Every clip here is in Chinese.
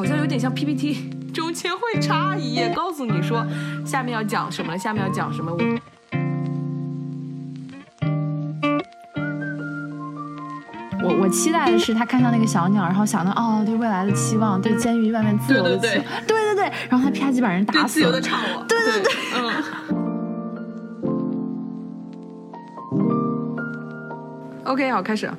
好像有点像 PPT，中间会插一页告诉你说下面要讲什么了，下面要讲什么。我我我期待的是他看到那个小鸟，然后想到哦，对未来的期望，对监狱外面自由的期望，对对对，然后他啪叽把人打死了，自由的唱我，对对对，嗯。OK，好，开始。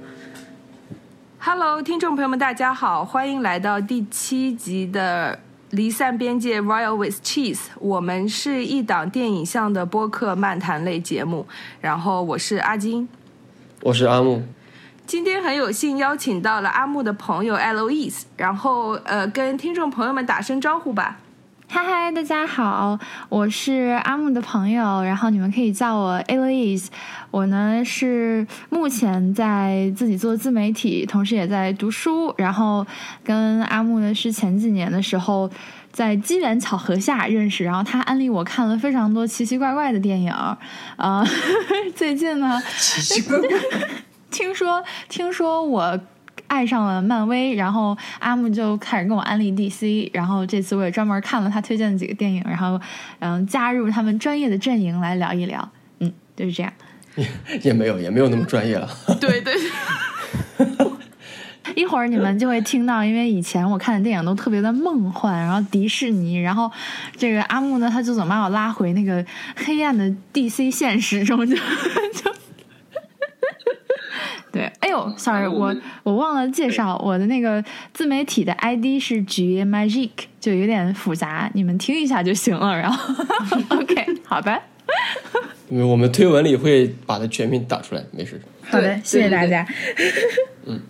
Hello，听众朋友们，大家好，欢迎来到第七集的《离散边界 Royal with Cheese》。我们是一档电影向的播客漫谈类节目。然后我是阿金，我是阿木。今天很有幸邀请到了阿木的朋友 Louise，然后呃，跟听众朋友们打声招呼吧。嗨嗨，大家好，我是阿木的朋友，然后你们可以叫我 Alice。我呢是目前在自己做自媒体，同时也在读书。然后跟阿木呢是前几年的时候在机缘巧合下认识，然后他安利我看了非常多奇奇怪怪的电影。啊，最近呢，奇奇怪怪，听说听说我。爱上了漫威，然后阿木就开始跟我安利 DC，然后这次我也专门看了他推荐的几个电影，然后嗯加入他们专业的阵营来聊一聊，嗯就是这样，也 也没有也没有那么专业了，对对，一会儿你们就会听到，因为以前我看的电影都特别的梦幻，然后迪士尼，然后这个阿木呢他就总把我拉回那个黑暗的 DC 现实中就就。对，哎呦，sorry，我我忘了介绍我的那个自媒体的 ID 是 G Magic，就有点复杂，你们听一下就行了。然后，OK，好的。因为我们推文里会把它全名打出来，没事。好的，谢谢大家。嗯，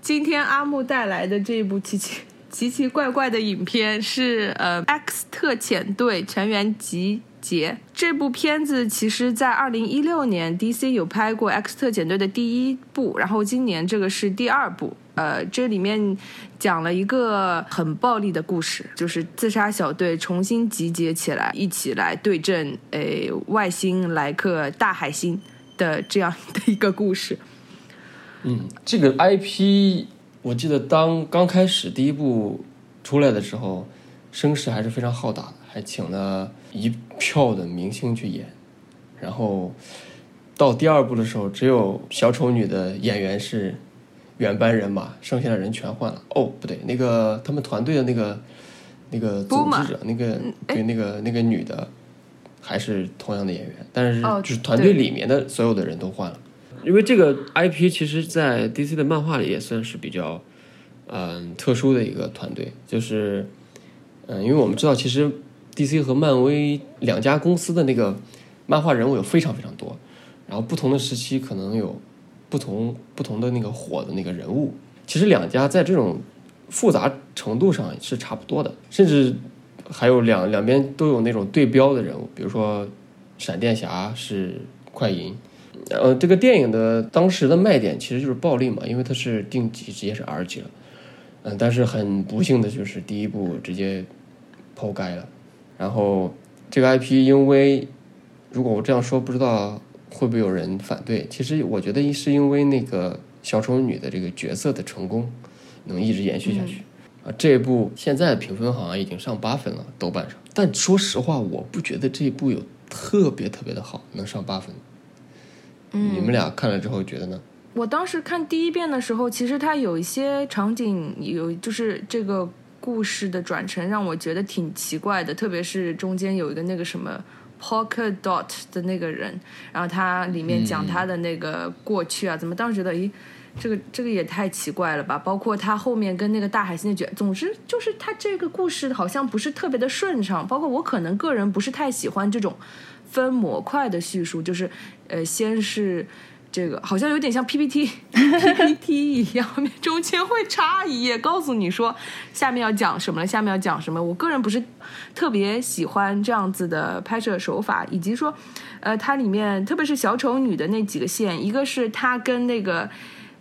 今天阿木带来的这一部奇奇奇奇怪怪的影片是呃《X 特遣队全员集》。节这部片子其实，在二零一六年，DC 有拍过《X 特遣队》的第一部，然后今年这个是第二部。呃，这里面讲了一个很暴力的故事，就是自杀小队重新集结起来，一起来对阵诶外星来客大海星的这样的一个故事。嗯，这个 IP 我记得当刚开始第一部出来的时候，声势还是非常浩大的。还请了一票的明星去演，然后到第二部的时候，只有小丑女的演员是原班人马，剩下的人全换了。哦，不对，那个他们团队的那个那个组织者，那个对那个那个女的还是同样的演员，但是就是团队里面的所有的人都换了。因为这个 IP 其实，在 DC 的漫画里也算是比较嗯特殊的一个团队，就是嗯，因为我们知道其实。DC 和漫威两家公司的那个漫画人物有非常非常多，然后不同的时期可能有不同不同的那个火的那个人物。其实两家在这种复杂程度上是差不多的，甚至还有两两边都有那种对标的人物，比如说闪电侠是快银。呃，这个电影的当时的卖点其实就是暴力嘛，因为它是定级直接是 R 级了。嗯，但是很不幸的就是第一部直接抛开了。然后这个 IP，因为如果我这样说，不知道会不会有人反对。其实我觉得是因为那个小丑女的这个角色的成功，能一直延续下去。啊，这一部现在的评分好像已经上八分了，豆瓣上。但说实话，我不觉得这一部有特别特别的好，能上八分。嗯，你们俩看了之后觉得呢？我当时看第一遍的时候，其实它有一些场景有，就是这个。故事的转成让我觉得挺奇怪的，特别是中间有一个那个什么 Poker Dot 的那个人，然后他里面讲他的那个过去啊，怎么当时觉得，咦，这个这个也太奇怪了吧？包括他后面跟那个大海星的决，总之就是他这个故事好像不是特别的顺畅。包括我可能个人不是太喜欢这种分模块的叙述，就是呃，先是。这个好像有点像 PPT PPT 一样，中间会插一页告诉你说下面要讲什么了，下面要讲什么。我个人不是特别喜欢这样子的拍摄手法，以及说，呃，它里面特别是小丑女的那几个线，一个是她跟那个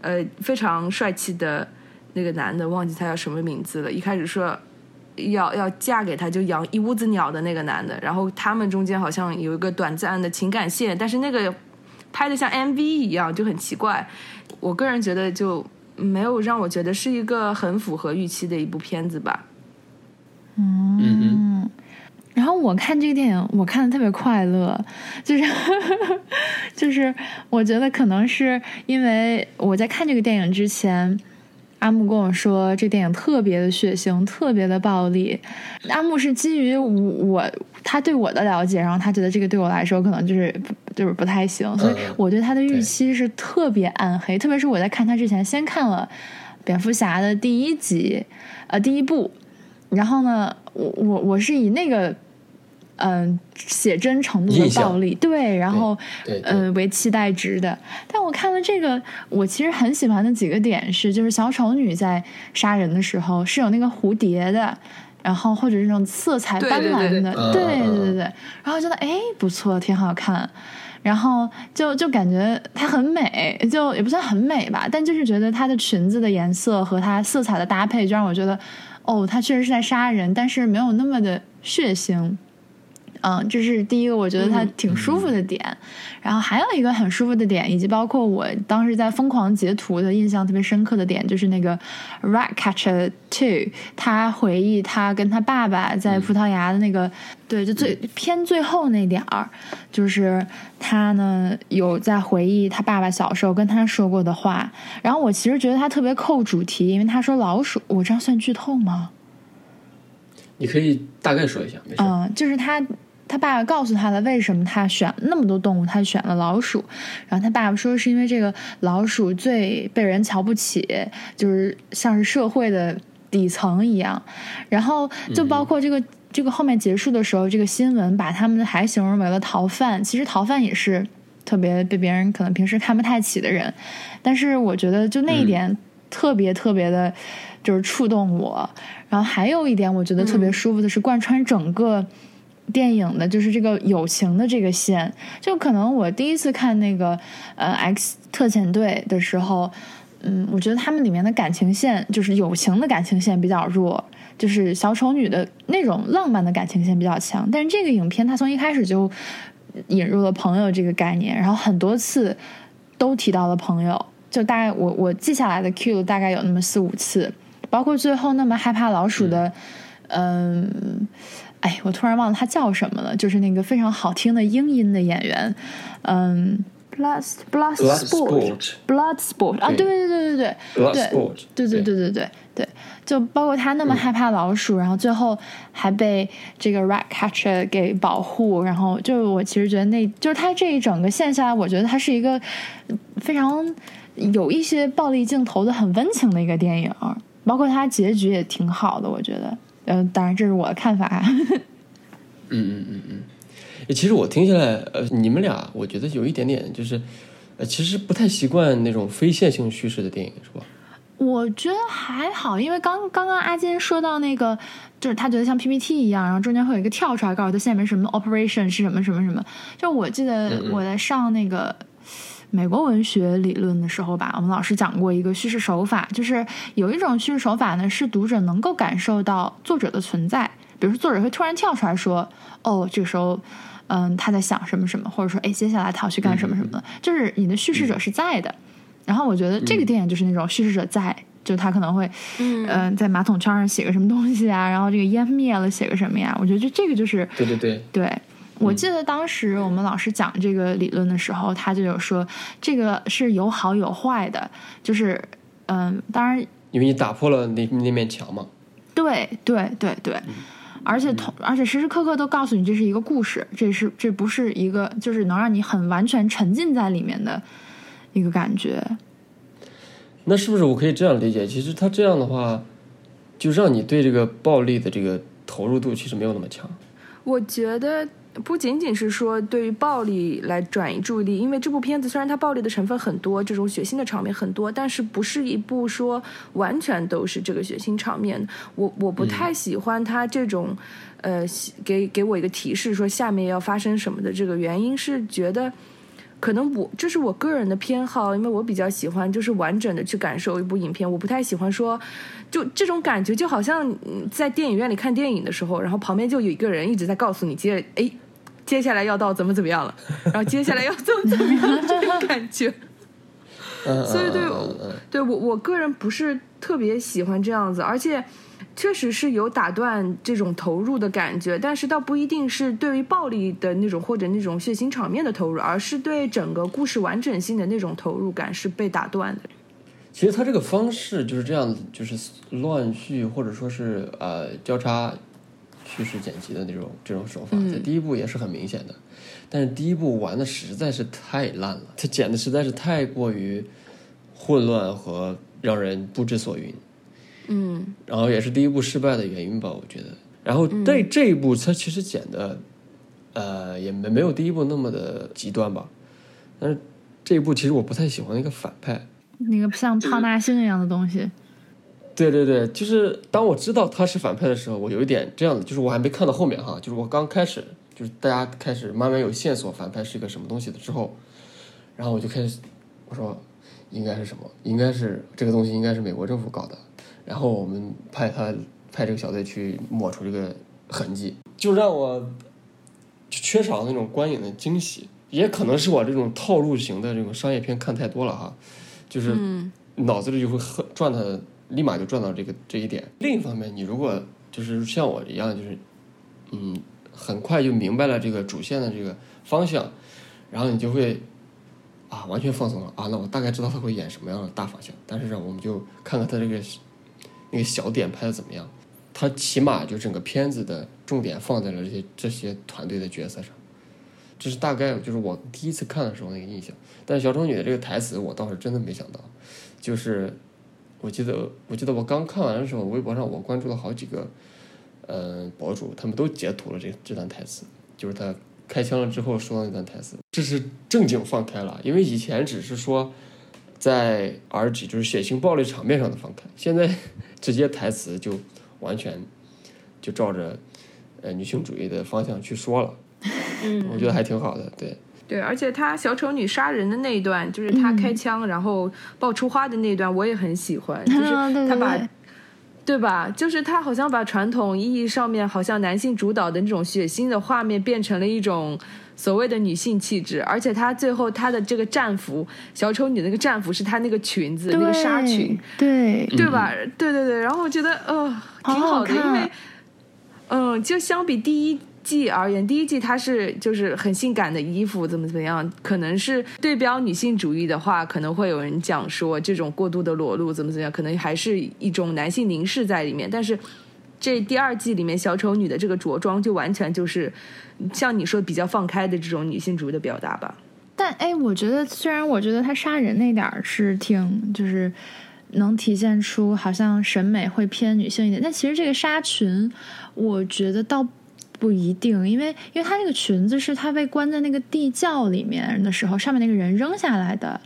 呃非常帅气的那个男的，忘记他叫什么名字了。一开始说要 要嫁给他，就养一屋子鸟的那个男的，然后他们中间好像有一个短暂的情感线，但是那个。拍的像 MV 一样就很奇怪，我个人觉得就没有让我觉得是一个很符合预期的一部片子吧。嗯，然后我看这个电影，我看的特别快乐，就是 就是我觉得可能是因为我在看这个电影之前，阿木跟我说这电影特别的血腥，特别的暴力。阿木是基于我他对我的了解，然后他觉得这个对我来说可能就是就是不太行，所以我对他的预期是特别暗黑。特别是我在看他之前，先看了蝙蝠侠的第一集，呃，第一部。然后呢，我我我是以那个嗯写真程度的暴力对，然后呃为期待值的。但我看了这个，我其实很喜欢的几个点是，就是小丑女在杀人的时候是有那个蝴蝶的，然后或者是那种色彩斑斓的，对对对对对。然后觉得哎不错，挺好看。然后就就感觉她很美，就也不算很美吧，但就是觉得她的裙子的颜色和她色彩的搭配，就让我觉得。哦，她确实是在杀人，但是没有那么的血腥。嗯，这是第一个，我觉得他挺舒服的点。然后还有一个很舒服的点，以及包括我当时在疯狂截图的印象特别深刻的点，就是那个 Ratcatcher Two，他回忆他跟他爸爸在葡萄牙的那个，对，就最偏最后那点儿，就是他呢有在回忆他爸爸小时候跟他说过的话。然后我其实觉得他特别扣主题，因为他说老鼠，我这样算剧透吗？你可以大概说一下，没事。嗯，就是他。他爸爸告诉他了为什么他选那么多动物，他选了老鼠。然后他爸爸说是因为这个老鼠最被人瞧不起，就是像是社会的底层一样。然后就包括这个这个后面结束的时候，这个新闻把他们还形容为了逃犯。其实逃犯也是特别被别人可能平时看不太起的人。但是我觉得就那一点特别特别的，就是触动我。然后还有一点我觉得特别舒服的是贯穿整个。电影的就是这个友情的这个线，就可能我第一次看那个呃 X 特遣队的时候，嗯，我觉得他们里面的感情线就是友情的感情线比较弱，就是小丑女的那种浪漫的感情线比较强。但是这个影片它从一开始就引入了朋友这个概念，然后很多次都提到了朋友，就大概我我记下来的 Q 大概有那么四五次，包括最后那么害怕老鼠的，哎，我突然忘了他叫什么了，就是那个非常好听的英音的演员，嗯，Blood Blood Sport Blood Sport 啊，对。对对对对对对。对对对对。对对，就包括他那么害怕老鼠，然后最后还被这个 Rat Catcher 给保护，然后就我其实觉得那就是他这一整个线下来，我觉得他是一个非常有一些暴力镜头的很温情的一个电影，包括他结局也挺好的，我觉得。嗯，当然这是我的看法。嗯嗯嗯嗯，其实我听下来，呃，你们俩我觉得有一点点就是，呃，其实不太习惯那种非线性叙事的电影，是吧？我觉得还好，因为刚刚刚阿金说到那个，就是他觉得像 PPT 一样，然后中间会有一个跳出来告诉他下面什么 operation 是什么什么什么。就我记得我在上那个。美国文学理论的时候吧，我们老师讲过一个叙事手法，就是有一种叙事手法呢，是读者能够感受到作者的存在。比如说，作者会突然跳出来说：“哦，这个时候，嗯，他在想什么什么，或者说，哎，接下来他要去干什么什么的。”就是你的叙事者是在的。然后我觉得这个电影就是那种叙事者在，就他可能会，嗯，在马桶圈上写个什么东西啊，然后这个烟灭了写个什么呀？我觉得就这个就是，对对对对。我记得当时我们老师讲这个理论的时候，他就有说，这个是有好有坏的，就是，嗯，当然，因为你打破了那那面墙嘛。对对对对，而且同而且时时刻刻都告诉你这是一个故事，这是这不是一个就是能让你很完全沉浸在里面的一个感觉。那是不是我可以这样理解？其实他这样的话，就让你对这个暴力的这个投入度其实没有那么强。我觉得。不仅仅是说对于暴力来转移注意力，因为这部片子虽然它暴力的成分很多，这种血腥的场面很多，但是不是一部说完全都是这个血腥场面。我我不太喜欢它这种，呃，给给我一个提示说下面要发生什么的这个原因是觉得。可能我这是我个人的偏好，因为我比较喜欢就是完整的去感受一部影片，我不太喜欢说，就这种感觉就好像在电影院里看电影的时候，然后旁边就有一个人一直在告诉你接着哎，接下来要到怎么怎么样了，然后接下来要怎么怎么样这种感觉。所以对，对我我个人不是特别喜欢这样子，而且确实是有打断这种投入的感觉，但是倒不一定是对于暴力的那种或者那种血腥场面的投入，而是对整个故事完整性的那种投入感是被打断的。其实他这个方式就是这样子，就是乱序或者说是呃交叉叙事剪辑的那种这种手法，在第一部也是很明显的。但是第一部玩的实在是太烂了，他剪的实在是太过于混乱和让人不知所云。嗯，然后也是第一部失败的原因吧，我觉得。然后这这一部他其实剪的，呃，也没没有第一部那么的极端吧。但是这一部其实我不太喜欢那个反派，那个像胖大星一样的东西。对对对，就是当我知道他是反派的时候，我有一点这样的，就是我还没看到后面哈，就是我刚开始，就是大家开始慢慢有线索，反派是一个什么东西的之后，然后我就开始我说应该是什么？应该是这个东西应该是美国政府搞的。然后我们派他派这个小队去抹除这个痕迹，就让我缺少那种观影的惊喜。也可能是我这种套路型的这种商业片看太多了哈，就是脑子里就会转的，立马就转到这个这一点。另一方面，你如果就是像我一样，就是嗯，很快就明白了这个主线的这个方向，然后你就会啊完全放松了啊。那我大概知道他会演什么样的大方向，但是呢，我们就看看他这个。那个小点拍的怎么样？他起码就整个片子的重点放在了这些这些团队的角色上，这是大概就是我第一次看的时候那个印象。但是小丑女的这个台词我倒是真的没想到，就是我记得我记得我刚看完的时候，微博上我关注了好几个呃博主，他们都截图了这这段台词，就是他开枪了之后说的那段台词，这是正经放开了，因为以前只是说在 R 级就是血腥暴力场面上的放开，现在。直接台词就完全就照着呃女性主义的方向去说了，嗯，我觉得还挺好的，对对，而且他小丑女杀人的那一段，就是他开枪然后爆出花的那一段，我也很喜欢，就是他把对吧？就是他好像把传统意义上面好像男性主导的那种血腥的画面变成了一种。所谓的女性气质，而且她最后她的这个战服，小丑女那个战服是她那个裙子，那个纱裙，对对吧？对对对，然后我觉得呃挺好的，因为嗯，就相比第一季而言，第一季它是就是很性感的衣服，怎么怎么样，可能是对标女性主义的话，可能会有人讲说这种过度的裸露怎么怎么样，可能还是一种男性凝视在里面，但是。这第二季里面小丑女的这个着装就完全就是像你说比较放开的这种女性主义的表达吧。但哎，我觉得虽然我觉得她杀人那点儿是挺就是能体现出好像审美会偏女性一点，但其实这个纱裙我觉得倒不一定，因为因为她那个裙子是她被关在那个地窖里面的时候上面那个人扔下来的。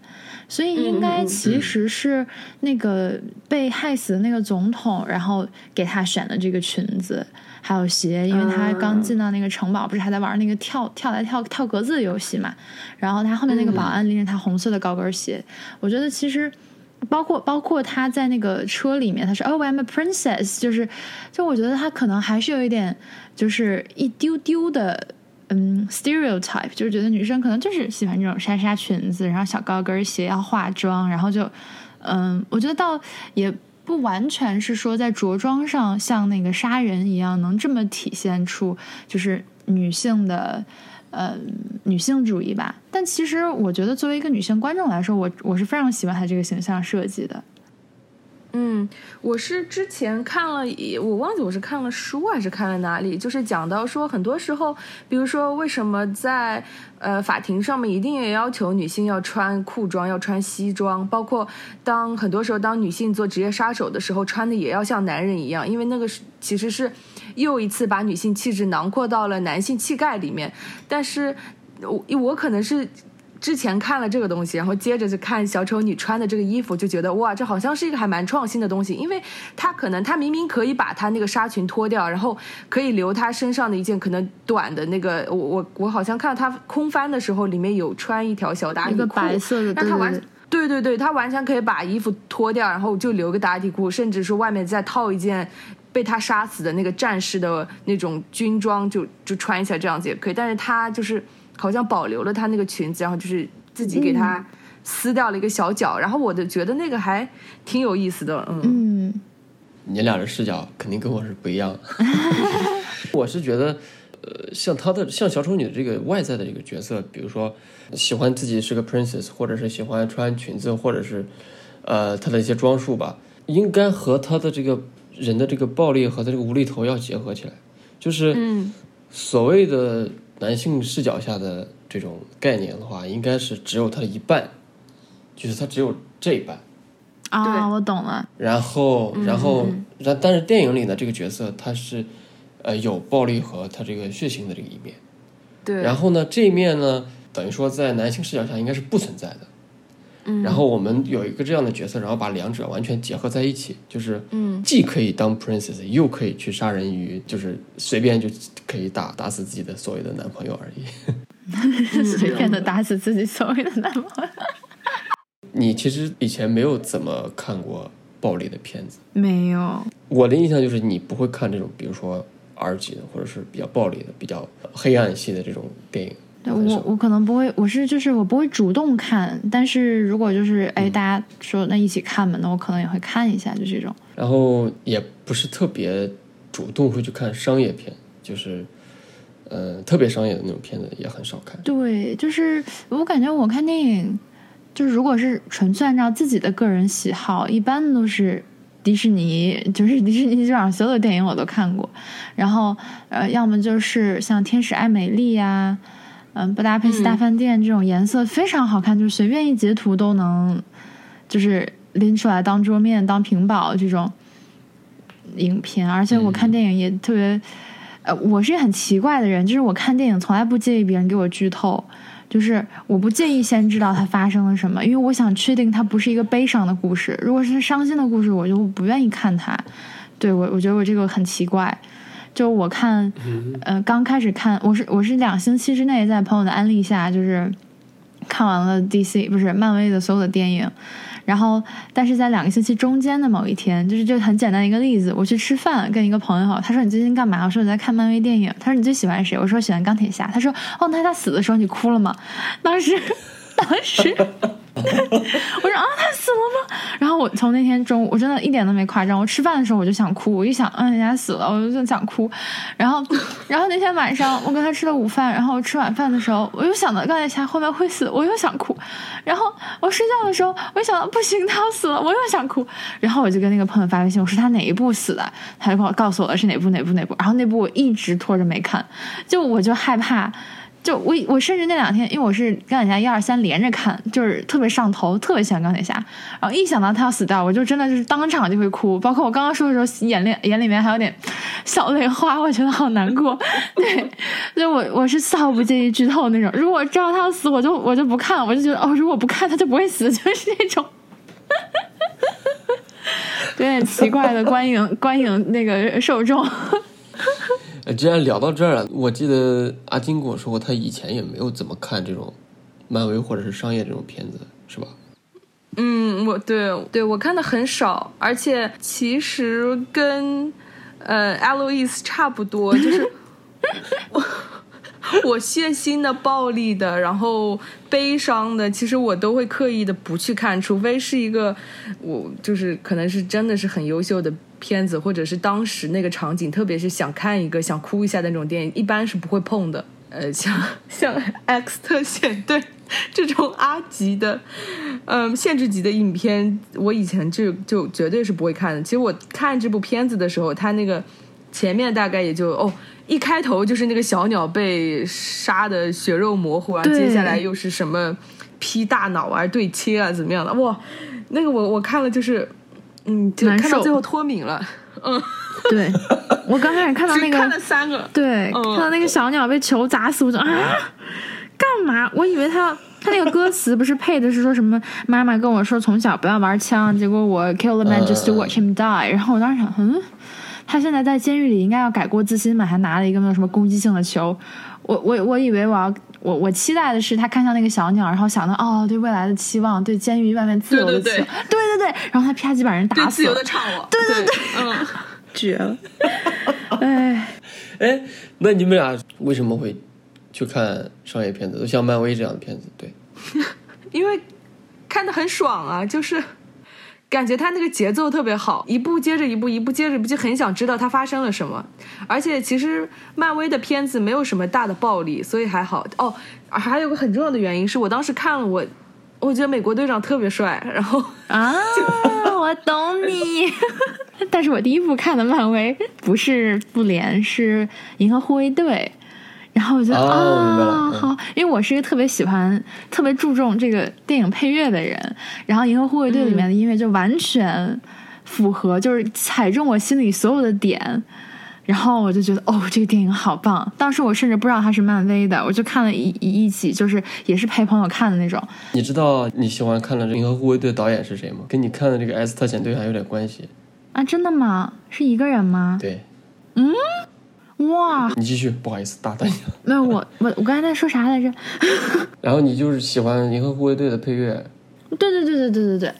所以应该其实是那个被害死的那个总统，然后给他选的这个裙子还有鞋，因为他刚进到那个城堡，不是还在玩那个跳跳来跳跳格子的游戏嘛？然后他后面那个保安拎着他红色的高跟鞋，我觉得其实包括包括他在那个车里面，他说 “Oh I'm a princess”，就是就我觉得他可能还是有一点就是一丢丢的。嗯，stereotype 就是觉得女生可能就是喜欢这种纱纱裙子，然后小高跟鞋，要化妆，然后就，嗯，我觉得倒也不完全是说在着装上像那个杀人一样能这么体现出就是女性的呃女性主义吧。但其实我觉得作为一个女性观众来说，我我是非常喜欢她这个形象设计的。嗯，我是之前看了，我忘记我是看了书还是看了哪里，就是讲到说，很多时候，比如说为什么在呃法庭上面一定也要求女性要穿裤装，要穿西装，包括当很多时候当女性做职业杀手的时候，穿的也要像男人一样，因为那个其实是又一次把女性气质囊括到了男性气概里面，但是我我可能是。之前看了这个东西，然后接着就看小丑女穿的这个衣服，就觉得哇，这好像是一个还蛮创新的东西，因为她可能她明明可以把她那个纱裙脱掉，然后可以留她身上的一件可能短的那个，我我我好像看到她空翻的时候，里面有穿一条小打底裤，白色的，但她完对对对，她完全可以把衣服脱掉，然后就留个打底裤，甚至说外面再套一件被他杀死的那个战士的那种军装，就就穿一下这样子也可以，但是他就是。好像保留了他那个裙子，然后就是自己给他撕掉了一个小角，然后我就觉得那个还挺有意思的，嗯。你俩的视角肯定跟我是不一样的。我是觉得，呃，像她的像小丑女的这个外在的这个角色，比如说喜欢自己是个 princess，或者是喜欢穿裙子，或者是呃她的一些装束吧，应该和她的这个人的这个暴力和他这个无厘头要结合起来，就是嗯所谓的男性视角下的这种概念的话，应该是只有他的一半，就是他只有这一半。啊、我懂了。然后，然后嗯，然但是电影里的这个角色他是，呃，有暴力和他这个血腥的这个一面。对，然后呢，这一面呢，等于说在男性视角下应该是不存在的。嗯然后我们有一个这样的角色，然后把两者完全结合在一起，就是嗯既可以当 princess，又可以去杀人鱼，就是随便就可以打打死自己的所谓的男朋友而已。随便的打死自己所谓的男朋友。你其实以前没有怎么看过暴力的片子，没有，我的印象就是你不会看这种，比如说 R 级的，或者是比较暴力的、比较黑暗系的这种电影。对我我可能不会，我是就是我不会主动看，但是如果就是嗯哎大家说那一起看嘛，那我可能也会看一下，就这种。然后也不是特别主动会去看商业片，就是呃特别商业的那种片子也很少看。对，就是我感觉我看电影，就是如果是纯粹按照自己的个人喜好，一般都是迪士尼，就是迪士尼基本上所有的电影我都看过，然后呃，要么就是像《天使爱美丽》呀，嗯，《布达佩斯大嗯饭店》这种颜色非常好看，就是随便一截图都能，就是拎出来当桌面、当屏保这种影片，而且我看电影也特别。呃，我是很奇怪的人，就是我看电影从来不介意别人给我剧透，就是我不介意先知道它发生了什么，因为我想确定它不是一个悲伤的故事。如果是伤心的故事，我就不愿意看它。对我，我觉得我这个很奇怪。就我看，呃，刚开始看，我是我是两星期之内在朋友的安利下，就是看完了 DC 不是漫威的所有的电影，然后但是在两个星期中间的某一天，就是就很简单一个例子，我去吃饭跟一个朋友，他说你最近干嘛？我说我在看漫威电影。他说你最喜欢谁？我说喜欢钢铁侠。他说哦，那他死的时候你哭了吗？当时当时 我说啊，他死了吗？然后我从那天中午，我真的一点都没夸张。我吃饭的时候我就想哭，我一想，嗯，人家死了，我就想哭。然后，然后那天晚上我跟他吃了午饭，然后吃晚饭的时候，我又想到钢铁侠后面会死，我又想哭。然后我睡觉的时候，我想到不行，他要死了，我又想哭。然后我就跟那个朋友发微信，我说他哪一部死的，他就告告诉我了是哪部哪部哪部。然后那部我一直拖着没看，就我就害怕。就我我甚至那两天，因为我是钢铁侠一二三连着看，就是特别上头，特别喜欢钢铁侠。然后一想到他要死掉，我就真的就是当场就会哭。包括我刚刚说的时候，眼里眼里面还有点小泪花，我觉得好难过。对，就我我是丝毫不介意剧透那种。如果知道他要死，我就我就不看，我就觉得哦，如果不看他就不会死，就是那种。有点奇怪的观影观影那个受众。呃，既然聊到这儿了，我记得阿金跟我说过，他以前也没有怎么看这种漫威或者是商业这种片子，是吧？嗯，我对对我看的很少，而且其实跟呃 Alois 差不多，就是 我 我血腥的、暴力的，然后悲伤的，其实我都会刻意的不去看，除非是一个我就是可能是真的是很优秀的片子，或者是当时那个场景，特别是想看一个想哭一下的那种电影，一般是不会碰的。呃，像 像 X 特遣队 这种阿级的，嗯，限制级的影片，我以前就就绝对是不会看的。其实我看这部片子的时候，它那个前面大概也就哦，一开头就是那个小鸟被杀的血肉模糊啊，对接下来又是什么劈大脑啊、对切啊，怎么样的？哇，那个我我看了就是，嗯，就难受看到最后脱敏了，嗯，对我刚开始看到那个看了，三个，对，嗯。看到那个小鸟被球砸死，我就啊，干嘛？我以为他他那个歌词不是配的是说什么妈妈跟我说从小不要玩枪，结果我 kill the man just to watch him die，然后我当时想，嗯，他现在在监狱里应该要改过自新吧，还拿了一个那种什么攻击性的球，我我我以为我要。我我期待的是他看向那个小鸟，然后想到哦，对未来的期望，对监狱外面自由的期望，对对对对对对然后他啪叽把人打死自由的，唱我，对对对，嗯。绝了，哎。哎，那你们俩为什么会去看商业片子？都像漫威这样的片子，对，因为看的很爽啊，就是感觉他那个节奏特别好，一部接着一部，一部接着一部，就很想知道他发生了什么。而且其实漫威的片子没有什么大的暴力，所以还好。哦，还有个很重要的原因是我当时看了我，我觉得美国队长特别帅，然后啊，我懂你。但是我第一部看的漫威不是复联，是银河护卫队。然后我就啊，好，因为我是一个特别喜欢、特别注重这个电影配乐的人。然后《银河护卫队》里面的音乐就完全符合，就是踩中我心里所有的点。然后我就觉得，哦，这个电影好棒！当时我甚至不知道它是漫威的，我就看了一一集，就是也是陪朋友看的那种。你知道你喜欢看的《银河护卫队》导演是谁吗？跟你看的这个《S 特遣队》还有点关系啊？真的吗？是一个人吗？对，嗯。哇！你继续，不好意思打断你了。没有我，我我刚才在说啥来着？然后你就是喜欢《银河护卫队》的配乐？对对对对对对对。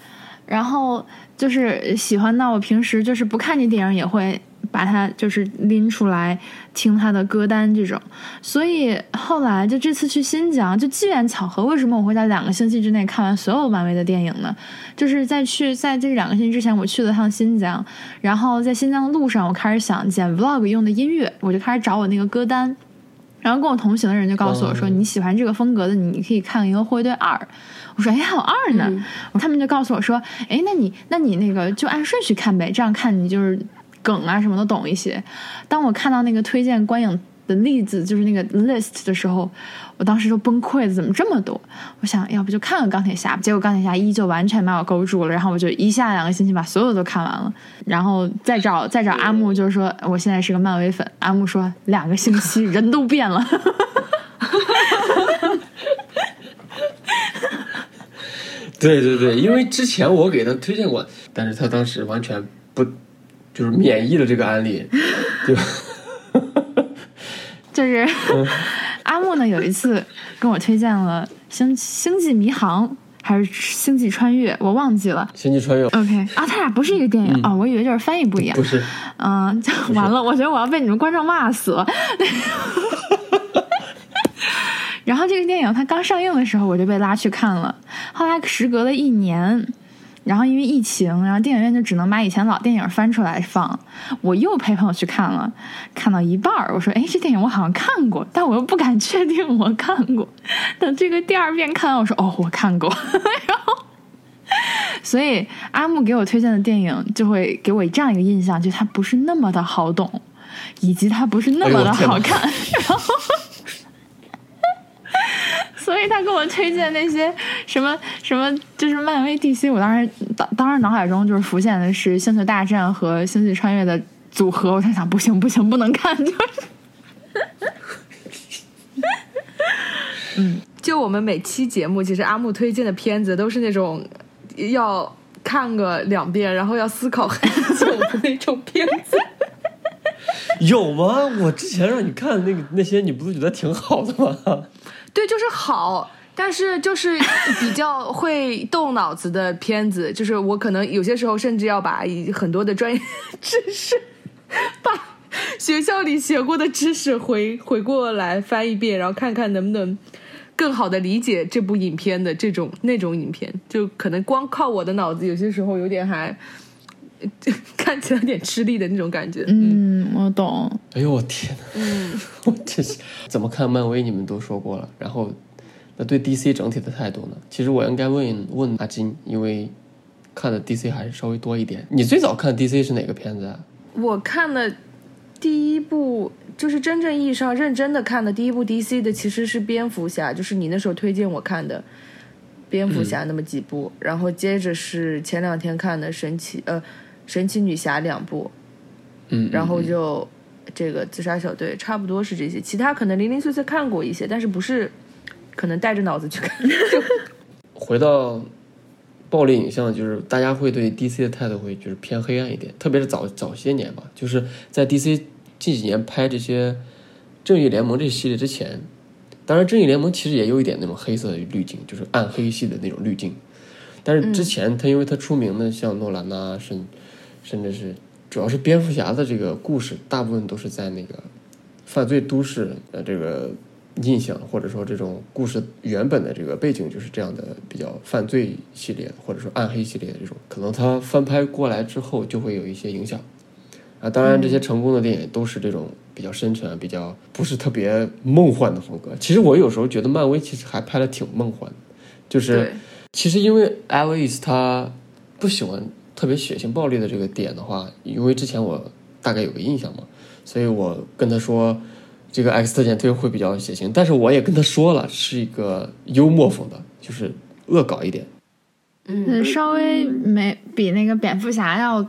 然后就是喜欢到我平时就是不看你电影也会。把它就是拎出来听他的歌单这种，所以后来就这次去新疆就机缘巧合，为什么我会在两个星期之内看完所有漫威的电影呢？就是在去在这两个星期之前，我去了趟新疆，然后在新疆的路上，我开始想剪 vlog 用的音乐，我就开始找我那个歌单，然后跟我同行的人就告诉我说，你喜欢这个风格的，你可以看银河《护卫队二》，我说哎还有二呢，他们就告诉我说，哎那你那你那个就按顺序看呗，这样看你就是。梗啊什么都懂一些。当我看到那个推荐观影的例子，就是那个 list 的时候，我当时就崩溃了，怎么这么多？我想要不就看看钢铁侠，结果钢铁侠一就完全把我勾住了，然后我就一下两个星期把所有都看完了，然后再找再找阿木，就是说我现在是个漫威粉。阿木说两个星期人都变了。对对对，因为之前我给他推荐过，但是他当时完全不。就是免疫了这个案例，就 就是 阿木呢，有一次跟我推荐了《星星际迷航》还是《星际穿越》，我忘记了。星际穿越。OK 啊，他俩不是一个电影啊，我以为就是翻译不一样。不是。嗯，完了，我觉得我要被你们观众骂死了。然后这个电影它刚上映的时候，我就被拉去看了。后来时隔了一年。然后因为疫情，然后电影院就只能把以前老电影翻出来放。我又陪朋友去看了，看到一半儿，我说：“哎，这电影我好像看过，但我又不敢确定我看过。”等这个第二遍看，我说：“哦，我看过。”然后，所以阿木给我推荐的电影就会给我这样一个印象，就它不是那么的好懂，以及它不是那么的好看。然后。所以他给我推荐那些什么什么，就是漫威 DC，我当时当当时脑海中就是浮现的是《星球大战》和《星际穿越》的组合，我在想不行不行不能看，就是，嗯，就我们每期节目，其实阿木推荐的片子都是那种要看个两遍，然后要思考很久的那种片子。有吗？我之前让你看那个那些，你不是觉得挺好的吗？对，就是好，但是就是比较会动脑子的片子，就是我可能有些时候甚至要把很多的专业知识，把学校里学过的知识回回过来翻一遍，然后看看能不能更好的理解这部影片的这种那种影片，就可能光靠我的脑子，有些时候有点还看起来有点吃力的那种感觉。嗯，我懂。哎呦我天哪！嗯，我这是怎么看漫威？你们都说过了，然后那对 DC 整体的态度呢？其实我应该问问阿金，因为看的 DC 还是稍微多一点。你最早看 DC 是哪个片子啊？我看的第一部就是真正意义上认真的看的第一部 DC 的，其实是蝙蝠侠，就是你那时候推荐我看的蝙蝠侠那么几部，然后接着是前两天看的神奇呃神奇女侠两部，嗯，然后就。这个自杀小队差不多是这些，其他可能零零碎碎看过一些，但是不是可能带着脑子去看。回到暴力影像，就是大家会对 DC 的态度会就是偏黑暗一点，特别是早早些年吧，就是在 DC 近几年拍这些正义联盟这系列之前，当然正义联盟其实也有一点那种黑色的滤镜，就是暗黑系的那种滤镜，但是之前他因为他出名的像诺兰呐，甚甚至是。主要是蝙蝠侠的这个故事，大部分都是在那个犯罪都市，呃，这个印象，或者说这种故事原本的这个背景就是这样的，比较犯罪系列或者说暗黑系列的这种，可能它翻拍过来之后就会有一些影响。啊，当然这些成功的电影都是这种比较深沉、比较不是特别梦幻的风格。其实我有时候觉得漫威其实还拍的挺梦幻的，就是其实因为 Alice 他不喜欢特别血腥暴力的这个点的话，因为之前我大概有个印象嘛，所以我跟他说这个 X 特遣队会比较血腥，但是我也跟他说了是一个幽默风的，就是恶搞一点，嗯，稍微没比那个蝙蝠侠要。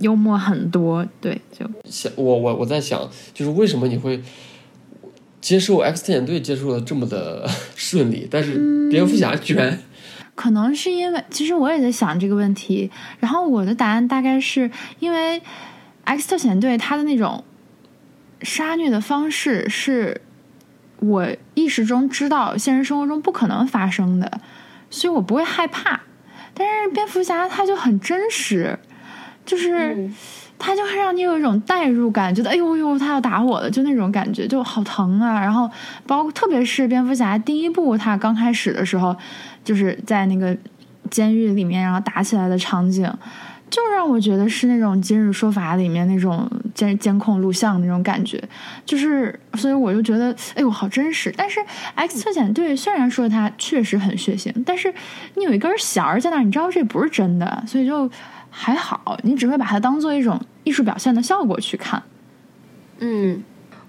幽默很多，对，就想我我我在想，就是为什么你会接受 X 特遣队接受的这么的 顺利，但是蝙蝠侠居然，可能是因为，其实我也在想这个问题，然后我的答案大概是因为 X 特遣队他的那种杀虐的方式是我意识中知道现实生活中不可能发生的，所以我不会害怕，但是蝙蝠侠他就很真实。就是，他就会让你有一种代入感，觉得哎呦呦，他要打我了，就那种感觉，就好疼啊。然后，包括特别是蝙蝠侠第一部，他刚开始的时候，就是在那个监狱里面，然后打起来的场景，就让我觉得是那种《今日说法》里面那种监监控录像那种感觉。就是，所以我就觉得，哎呦，好真实。但是《X 特遣队》虽然说它确实很血腥，但是你有一根弦儿在那儿，你知道这不是真的，所以就。还好，你只会把它当做一种艺术表现的效果去看。嗯，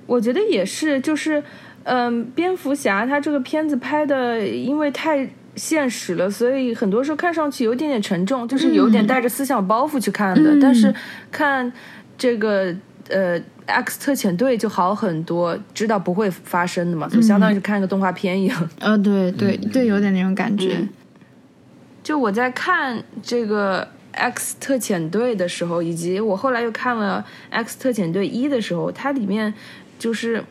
我觉得也是，就是，嗯，蝙蝠侠他这个片子拍的因为太现实了，所以很多时候看上去有点点沉重，就是有点带着思想包袱去看的。但是看这个呃《X 特遣队》就好很多，知道不会发生的嘛，就相当于是看个动画片一样。呃，对对对，有点那种感觉。就我在看这个。X 特遣队的时候，以及我后来又看了 X 特遣队一的时候，它里面就是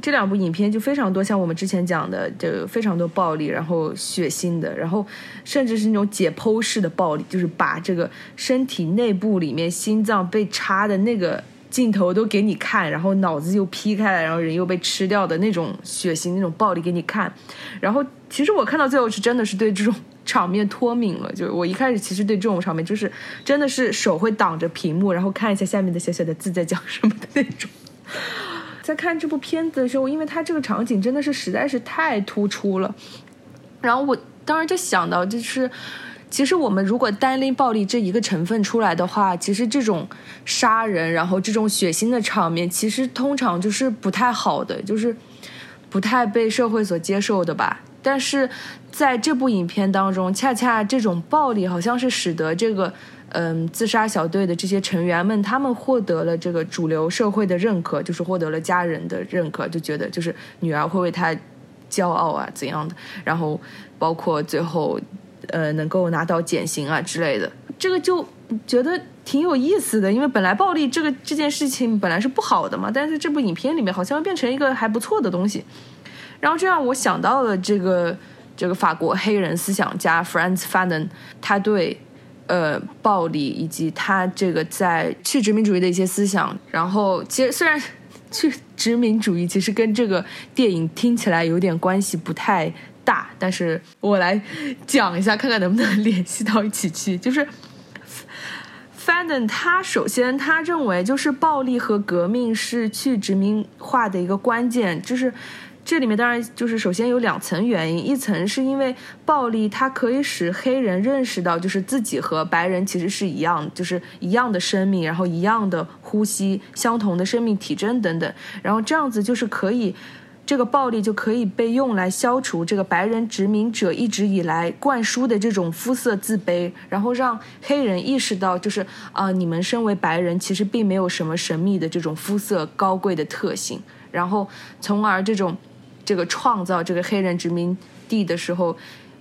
这两部影片就非常多，像我们之前讲的，就非常多暴力，然后血腥的，然后甚至是那种解剖式的暴力，就是把这个身体内部里面心脏被插的那个镜头都给你看，然后脑子又劈开来，然后人又被吃掉的那种血腥、那种暴力给你看。然后其实我看到最后是真的是对这种。场面脱敏了，就我一开始其实对这种场面就是真的是手会挡着屏幕，然后看一下下面的小小的字在讲什么的那种。在看这部片子的时候，因为它这个场景真的是实在是太突出了，然后我当时就想到，就是其实我们如果单拎暴力这一个成分出来的话，其实这种杀人，然后这种血腥的场面，其实通常就是不太好的，就是不太被社会所接受的吧。但是在这部影片当中，恰恰这种暴力好像是使得这个嗯自杀小队的这些成员们，他们获得了这个主流社会的认可，就是获得了家人的认可，就觉得就是女儿会为他骄傲啊怎样的，然后包括最后呃能够拿到减刑啊之类的，这个就觉得挺有意思的，因为本来暴力这个这件事情本来是不好的嘛，但是这部影片里面好像变成一个还不错的东西。然后这让我想到了这个这个法国黑人思想家 Franz Fanon，他对呃暴力以及他这个在去殖民主义的一些思想。然后其实虽然去殖民主义其实跟这个电影听起来有点关系不太大，但是我来讲一下，看看能不能联系到一起去。就是 Fanon 他首先他认为就是暴力和革命是去殖民化的一个关键，就是。这里面当然就是首先有两层原因，一层是因为暴力它可以使黑人认识到，就是自己和白人其实是一样，就是一样的生命，然后一样的呼吸，相同的生命体征等等，然后这样子就是可以，这个暴力就可以被用来消除这个白人殖民者一直以来灌输的这种肤色自卑，然后让黑人意识到，就是啊，你们身为白人其实并没有什么神秘的这种肤色高贵的特性，然后从而这种。这个创造这个黑人殖民地的时候，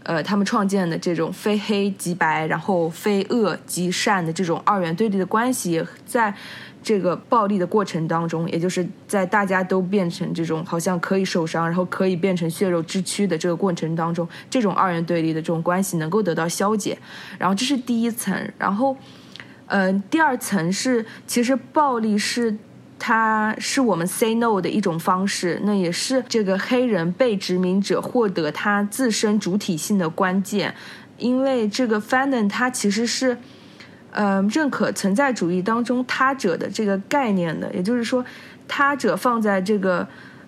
呃，他们创建的这种非黑即白，然后非恶即善的这种二元对立的关系，在这个暴力的过程当中，也就是在大家都变成这种好像可以受伤，然后可以变成血肉之躯的这个过程当中，这种二元对立的这种关系能够得到消解。然后这是第一层，然后，嗯，第二层是其实暴力是。它是我们 say no 的一种方式，那也是这个黑人被殖民者获得他自身主体性的关键。因为这个 Fanon 他其实是，呃，认可存在主义当中他者的这个概念的，也就是说，他者放在这个。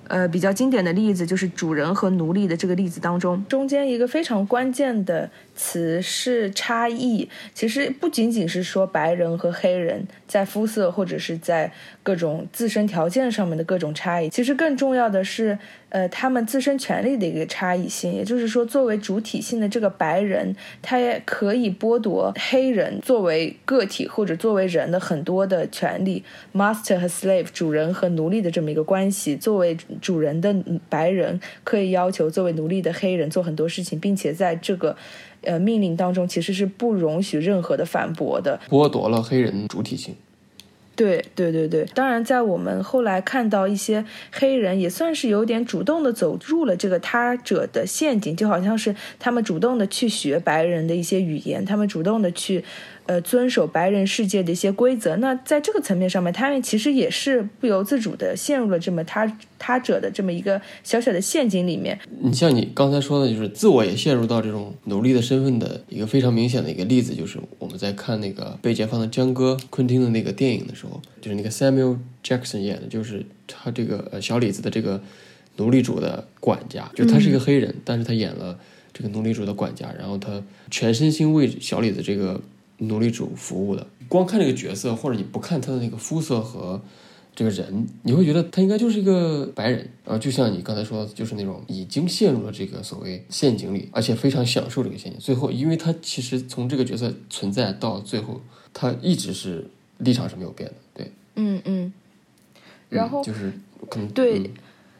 呃，比较经典的例子就是主人和奴隶的这个例子当中，中间一个非常关键的词是差异。其实不仅仅是说白人和黑人在肤色或者是在各种自身条件上面的各种差异，其实更重要的是。呃，他们自身权利的一个差异性，也就是说，作为主体性的这个白人，他也可以剥夺黑人作为个体或者作为人的很多的权利，master 和 slave 主人和奴隶的这么一个关系。作为主人的白人可以要求作为奴隶的黑人做很多事情，并且在这个呃命令当中其实是不容许任何的反驳的，剥夺了黑人主体性。对对对对，当然，在我们后来看到一些黑人也算是有点主动的走入了这个他者的陷阱，就好像是他们主动的去学白人的一些语言，他们主动的去。呃，遵守白人世界的一些规则。那在这个层面上面，他们其实也是不由自主的陷入了这么他他者的这么一个小小的陷阱里面。你像你刚才说的，就是自我也陷入到这种奴隶的身份的一个非常明显的一个例子，就是我们在看那个被解放的江歌昆汀的那个电影的时候，就是那个 Samuel Jackson 演的，就是他这个呃小李子的这个奴隶主的管家，就他是一个黑人，但是他演了这个奴隶主的管家，然后他全身心为小李子这个。奴隶主服务的，光看这个角色，或者你不看他的那个肤色和这个人，你会觉得他应该就是一个白人啊，就像你刚才说，就是那种已经陷入了这个所谓陷阱里，而且非常享受这个陷阱。最后，因为他其实从这个角色存在到最后，他一直是立场是没有变的，对，嗯嗯，然后就是可能对。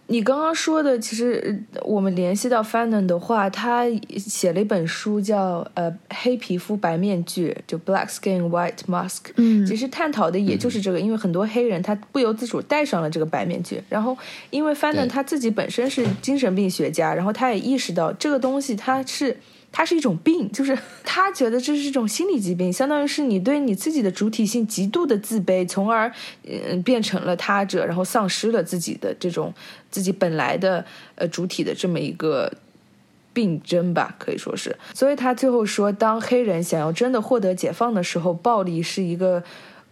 你刚刚说的，其实我们联系到 Fanon 的话，他写了一本书叫《呃黑皮肤白面具》，就 Black Skin White Mask。嗯，其实探讨的也就是这个，因为很多黑人他不由自主戴上了这个白面具，然后因为 Fanon 他自己本身是精神病学家，然后他也意识到这个东西它是。它是一种病，就是他觉得这是一种心理疾病，相当于是你对你自己的主体性极度的自卑，从而嗯变成了他者，然后丧失了自己的这种自己本来的呃主体的这么一个病症吧，可以说是。所以他最后说，当黑人想要真的获得解放的时候，暴力是一个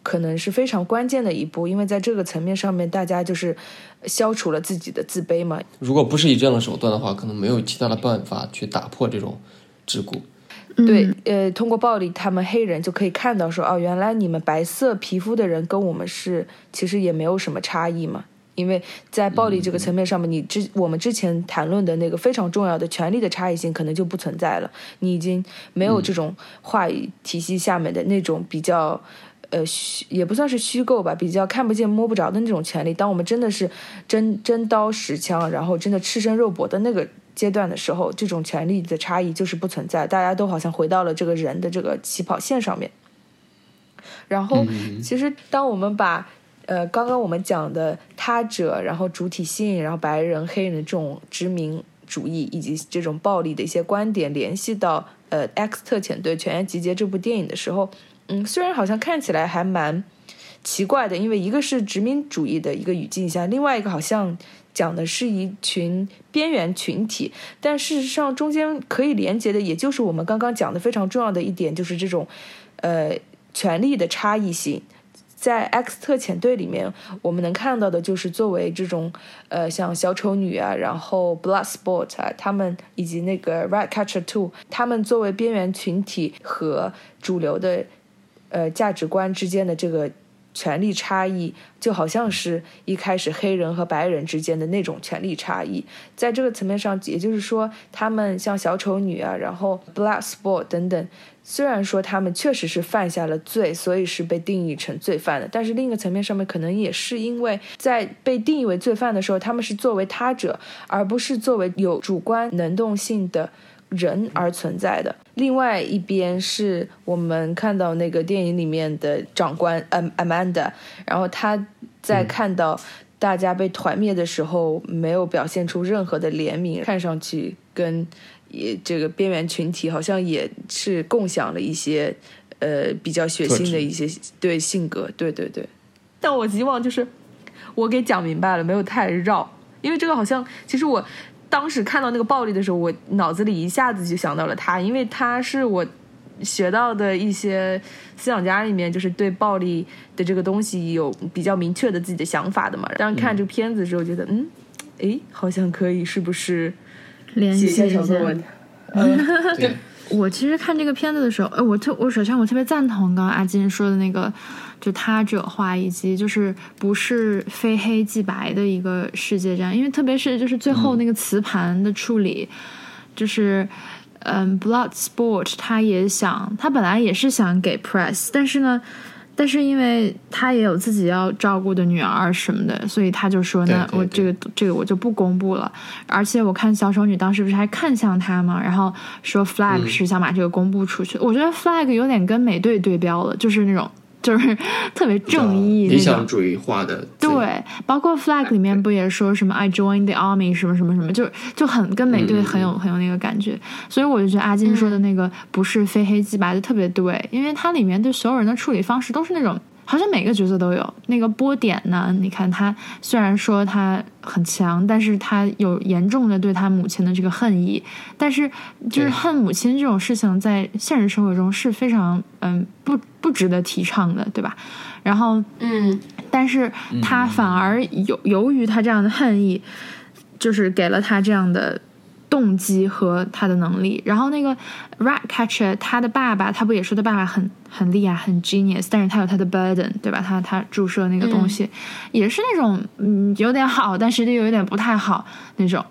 可能是非常关键的一步，因为在这个层面上面，大家就是消除了自己的自卑嘛。如果不是以这样的手段的话，可能没有其他的办法去打破这种。桎梏，对，呃，通过暴力，他们黑人就可以看到说，哦，原来你们白色皮肤的人跟我们是其实也没有什么差异嘛，因为在暴力这个层面上面，你之我们之前谈论的那个非常重要的权利的差异性可能就不存在了，你已经没有这种话语体系下面的那种比较，呃，虚也不算是虚构吧，比较看不见摸不着的那种权利。当我们真的是真真刀实枪，然后真的赤身肉搏的那个。阶段的时候，这种权利的差异就是不存在，大家都好像回到了这个人的这个起跑线上面。然后，其实当我们把呃刚刚我们讲的他者，然后主体性，然后白人、黑人的这种殖民主义以及这种暴力的一些观点联系到呃《X 特遣队全员集结》这部电影的时候，嗯，虽然好像看起来还蛮奇怪的，因为一个是殖民主义的一个语境下，另外一个好像。讲的是一群边缘群体，但事实上中间可以连接的，也就是我们刚刚讲的非常重要的一点，就是这种，呃，权力的差异性。在 X 特遣队里面，我们能看到的就是作为这种，呃，像小丑女啊，然后 Bloodsport 啊，他们以及那个 Ratcatcher Two，他们作为边缘群体和主流的，呃，价值观之间的这个。权力差异就好像是一开始黑人和白人之间的那种权力差异，在这个层面上，也就是说，他们像小丑女啊，然后 Black Sport 等等，虽然说他们确实是犯下了罪，所以是被定义成罪犯的，但是另一个层面上面，可能也是因为在被定义为罪犯的时候，他们是作为他者，而不是作为有主观能动性的。人而存在的，另外一边是我们看到那个电影里面的长官 Am Amanda，然后他在看到大家被团灭的时候，没有表现出任何的怜悯，看上去跟也这个边缘群体好像也是共享了一些呃比较血腥的一些对性格，对对对。但我希望就是我给讲明白了，没有太绕。因为这个好像，其实我当时看到那个暴力的时候，我脑子里一下子就想到了他，因为他是我学到的一些思想家里面，就是对暴力的这个东西有比较明确的自己的想法的嘛。当时看这个片子的时候，觉得嗯，诶，好像可以，是不是联系一下小作文？对，我其实看这个片子的时候，呃，我特我首先我特别赞同刚刚阿金说的那个，就他者化以及就是不是非黑即白的一个世界这样，因为特别是就是最后那个磁盘的处理，就是嗯，Blood Sport 他也想，他本来也是想给 Press，但是呢。但是因为他也有自己要照顾的女儿什么的，所以他就说：“那对对我这个这个我就不公布了。”而且我看小丑女当时不是还看向他嘛，然后说 Flag 嗯是想把这个公布出去。我觉得 Flag 有点跟美队对标了，就是那种就是特别正义理想。主义化的，对，包括 Flag 里面不也说什么 I joined the army 什么什么什么，就就很跟美队很有、很有那个感觉，所以我就觉得阿金说的那个不是非黑即白的特别对，因为它里面对所有人的处理方式都是那种。好像每个角色都有那个波点呢。你看他虽然说他很强，但是他有严重的对他母亲的这个恨意。但是就是恨母亲这种事情，在现实生活中是非常嗯不不值得提倡的，对吧？然后嗯但是他反而由由于他这样的恨意，就是给了他这样的动机和他的能力。然后那个 Ratcatcher 他的爸爸，他不也说他爸爸很很厉害，很 genius，但是他有他的 burden，对吧？他他注射那个东西、也是那种嗯有点好，但是又有点不太好那种。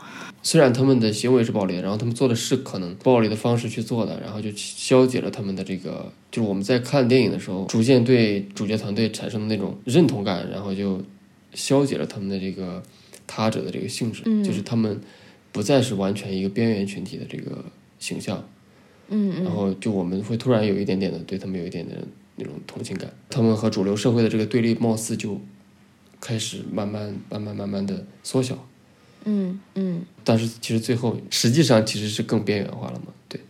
虽然他们的行为是暴力的，然后他们做的是可能暴力的方式去做的，然后就消解了他们的这个，就是我们在看电影的时候，逐渐对主角团队产生的那种认同感，然后就消解了他们的这个他者的这个性质，嗯就是他们不再是完全一个边缘群体的这个形象，嗯然后就我们会突然有一点点的对他们有一点点那种同情感，他们和主流社会的这个对立貌似就开始慢慢慢慢慢慢的缩小。嗯嗯，但是其实最后实际上其实是更边缘化了嘛？对，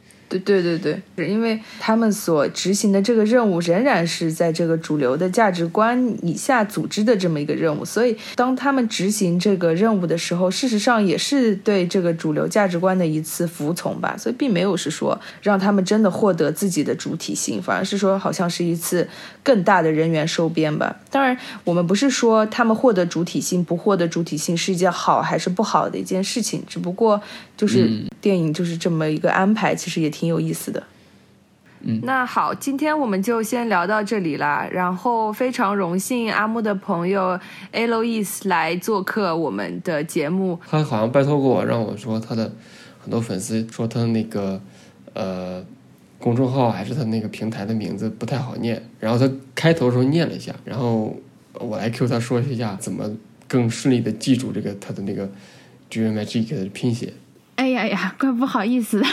对对对对，是因为他们所执行的这个任务仍然是在这个主流的价值观以下组织的这么一个任务，所以当他们执行这个任务的时候，事实上也是对这个主流价值观的一次服从吧，所以并没有是说让他们真的获得自己的主体性，反而是说好像是一次更大的人员收编吧。当然，我们不是说他们获得主体性不获得主体性是一件好还是不好的一件事情，只不过就是嗯。电影就是这么一个安排，其实也挺有意思的。嗯那好，今天我们就先聊到这里啦。然后非常荣幸阿木的朋友 Alois 来做客我们的节目。他好像拜托过我，让我说他的很多粉丝说他那个呃公众号还是他那个平台的名字不太好念，然后他开头的时候念了一下，然后我来 Q 他说一下怎么更顺利的记住这个他的那个 Dream Magic 的拼写。哎呀呀，怪不好意思的。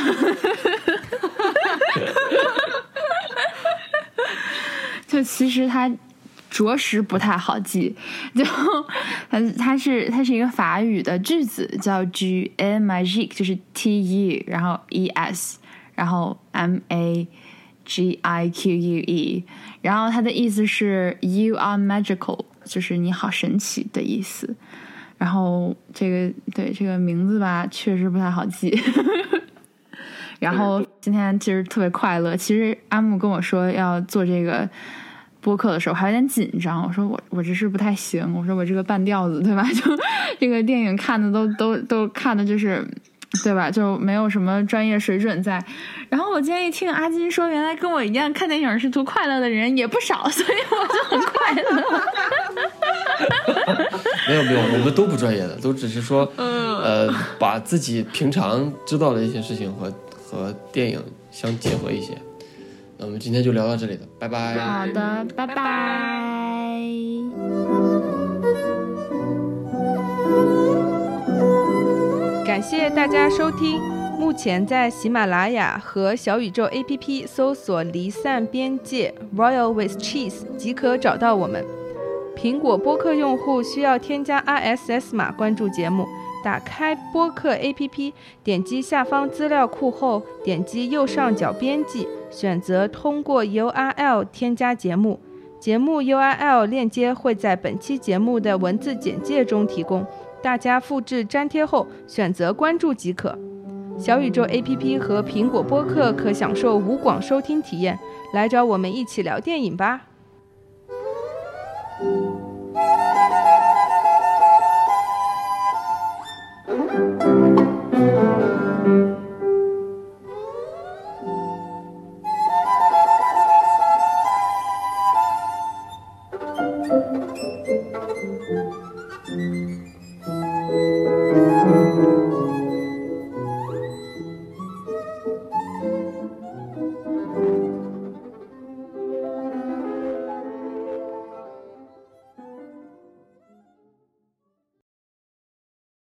就其实它着实不太好记，就它它是它是一个法语的句子，叫 G A magique，就是 T E，然后 E S，然后 M A G I Q U E，然后它的意思是 You are magical，就是你好神奇的意思。然后这个对这个名字吧，确实不太好记。然后今天其实特别快乐。其实阿木跟我说要做这个播客的时候，还有点紧张。我说我我这是不太行。我说我这个半吊子，对吧？就这个电影看的都都都看的就是。对吧？就没有什么专业水准在。然后我今天一听阿金说，原来跟我一样看电影是图快乐的人也不少，所以我就很快乐。没有没有，我们都不专业的，都只是说，呃，把自己平常知道的一些事情和和电影相结合一些。那我们今天就聊到这里了，拜拜。好的，拜拜。感谢大家收听。目前在喜马拉雅和小宇宙 APP 搜索“离散边界 Royal with Cheese” 即可找到我们。苹果播客用户需要添加 RSS 码关注节目。打开播客 APP，点击下方资料库后，点击右上角编辑，选择通过 URL 添加节目。节目 URL 链接会在本期节目的文字简介中提供，大家复制粘贴后选择关注即可。小宇宙 APP 和苹果播客可享受无广收听体验，来找我们一起聊电影吧。